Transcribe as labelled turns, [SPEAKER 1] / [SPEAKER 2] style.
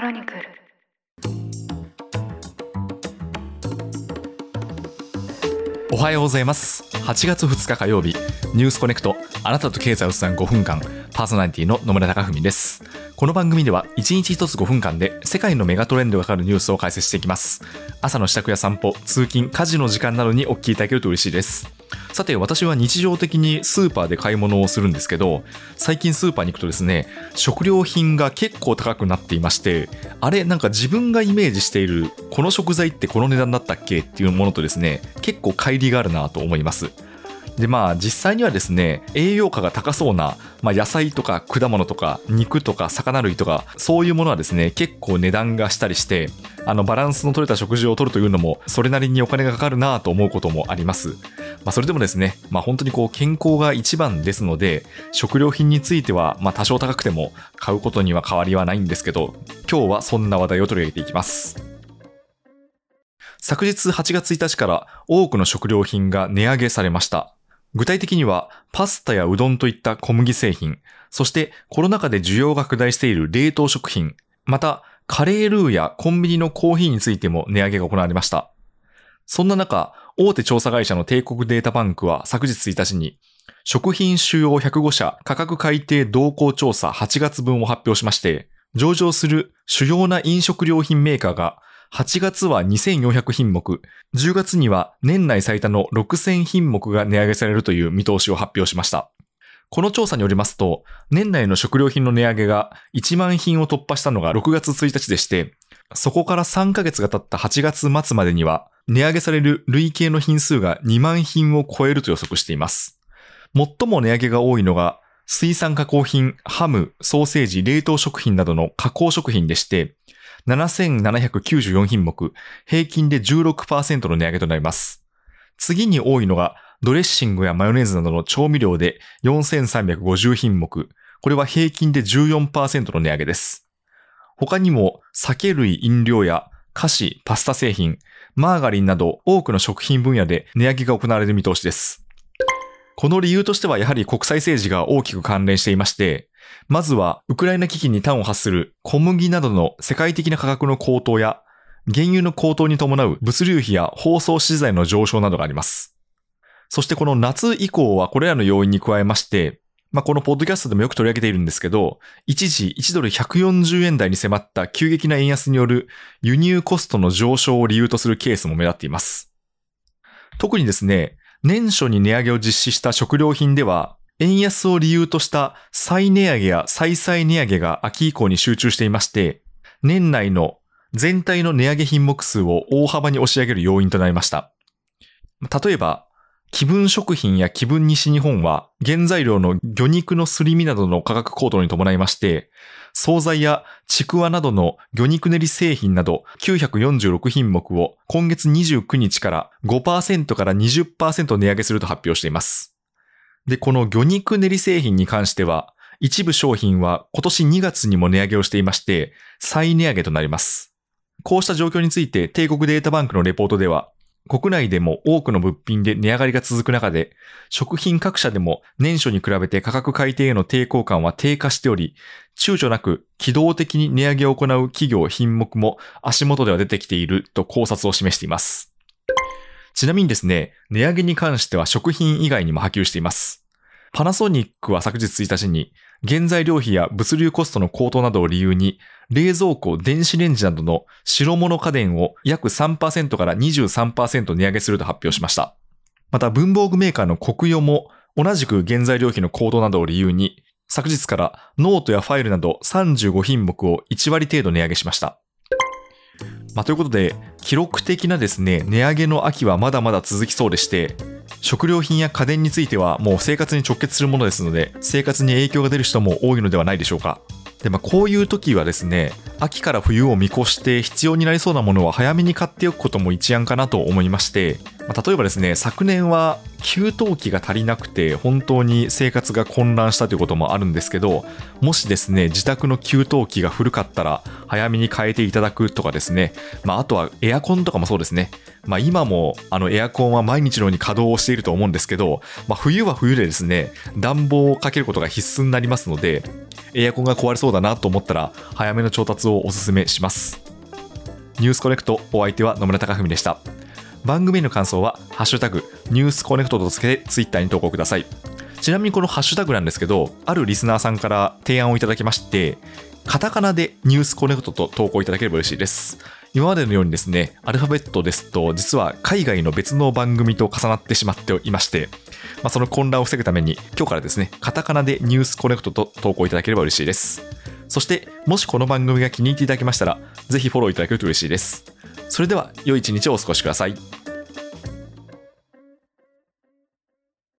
[SPEAKER 1] クロニクル。
[SPEAKER 2] おはようございます。8月2日火曜日。ニュースコネクト。あなたと経済をつなぐ5分間パーソナリティの野村貴文です。この番組では1日1つ5分間で世界のメガトレンドがかかるニュースを解説していきます。朝の支度や散歩通勤家事の時間などにお聞きいただけると嬉しいです。さて私は日常的にスーパーで買い物をするんですけど最近スーパーに行くとですね食料品が結構高くなっていましてあれなんか自分がイメージしているこの食材ってこの値段だったっけっていうものとですね結構乖離があるなと思います。でまあ実際にはですね栄養価が高そうな、まあ、野菜とか果物とか肉とか魚類とかそういうものはですね結構値段がしたりしてあのバランスの取れた食事をとるというのもそれなりにお金がかかるなと思うこともあります。まあ、それでもですね、まあ、本当にこう健康が一番ですので食料品についてはまあ多少高くても買うことには変わりはないんですけど今日はそんな話題を取り上げていきます。昨日8月1日から多くの食料品が値上げされました。具体的には、パスタやうどんといった小麦製品、そしてコロナ禍で需要が拡大している冷凍食品、また、カレールーやコンビニのコーヒーについても値上げが行われました。そんな中、大手調査会社の帝国データバンクは昨日1日に、食品主要105社価格改定動向調査8月分を発表しまして、上場する主要な飲食料品メーカーが8月は2400品目、10月には年内最多の6000品目が値上げされるという見通しを発表しました。この調査によりますと、年内の食料品の値上げが1万品を突破したのが6月1日でして、そこから3ヶ月が経った8月末までには、値上げされる累計の品数が2万品を超えると予測しています。最も値上げが多いのが、水産加工品、ハム、ソーセージ、冷凍食品などの加工食品でして、7794品目、平均で16%の値上げとなります。次に多いのが、ドレッシングやマヨネーズなどの調味料で4350品目、これは平均で14%の値上げです。他にも、酒類飲料や菓子、パスタ製品、マーガリンなど多くの食品分野で値上げが行われる見通しです。この理由としてはやはり国際政治が大きく関連していまして、まずは、ウクライナ危機に端を発する小麦などの世界的な価格の高騰や、原油の高騰に伴う物流費や包装資材の上昇などがあります。そしてこの夏以降はこれらの要因に加えまして、まあ、このポッドキャストでもよく取り上げているんですけど、一時1ドル140円台に迫った急激な円安による輸入コストの上昇を理由とするケースも目立っています。特にですね、年初に値上げを実施した食料品では、円安を理由とした再値上げや再々値上げが秋以降に集中していまして、年内の全体の値上げ品目数を大幅に押し上げる要因となりました。例えば、気分食品や気分西日本は原材料の魚肉のすり身などの価格高騰に伴いまして、惣菜やちくわなどの魚肉練り製品など946品目を今月29日から5%から20%値上げすると発表しています。で、この魚肉練り製品に関しては、一部商品は今年2月にも値上げをしていまして、再値上げとなります。こうした状況について帝国データバンクのレポートでは、国内でも多くの物品で値上がりが続く中で、食品各社でも年初に比べて価格改定への抵抗感は低下しており、躊躇なく機動的に値上げを行う企業品目も足元では出てきていると考察を示しています。ちなみにですね、値上げに関しては食品以外にも波及しています。パナソニックは昨日1日に、原材料費や物流コストの高騰などを理由に、冷蔵庫、電子レンジなどの白物家電を約3%から23%値上げすると発表しました。また文房具メーカーの国用も同じく原材料費の高騰などを理由に、昨日からノートやファイルなど35品目を1割程度値上げしました。まあ、ということで、記録的なですね、値上げの秋はまだまだ続きそうでして、食料品や家電についてはもう生活に直結するものですので、生活に影響が出る人も多いのではないでしょうか。で、まあ、こういう時はですね、秋から冬を見越して必要になりそうなものは早めに買っておくことも一案かなと思いまして、まあ、例えばですね、昨年は給湯器が足りなくて本当に生活が混乱したということもあるんですけど、もしですね、自宅の給湯器が古かったら早めに変えていただくとかですね、まあ、あとはエアコンとかもそうですね。まあ、今もあのエアコンは毎日のように稼働をしていると思うんですけど、まあ、冬は冬でですね、暖房をかけることが必須になりますので、エアコンが壊れそうだなと思ったら、早めの調達をお勧めします。ニュースコネクトお相手は野村貴文でした。番組への感想は、ハッシュタグ、ニュースコネクトとつけてツイッターに投稿ください。ちなみにこのハッシュタグなんですけど、あるリスナーさんから提案をいただきまして、カタカナでニュースコネクトと投稿いただければ嬉しいです。今までのようにですね、アルファベットですと、実は海外の別の番組と重なってしまっていまして、まあ、その混乱を防ぐために、今日からですね、カタカナでニュースコネクトと投稿いただければ嬉しいです。そして、もしこの番組が気に入っていただけましたら、ぜひフォローいただけると嬉しいです。それでは、良い一日をお過ごしください。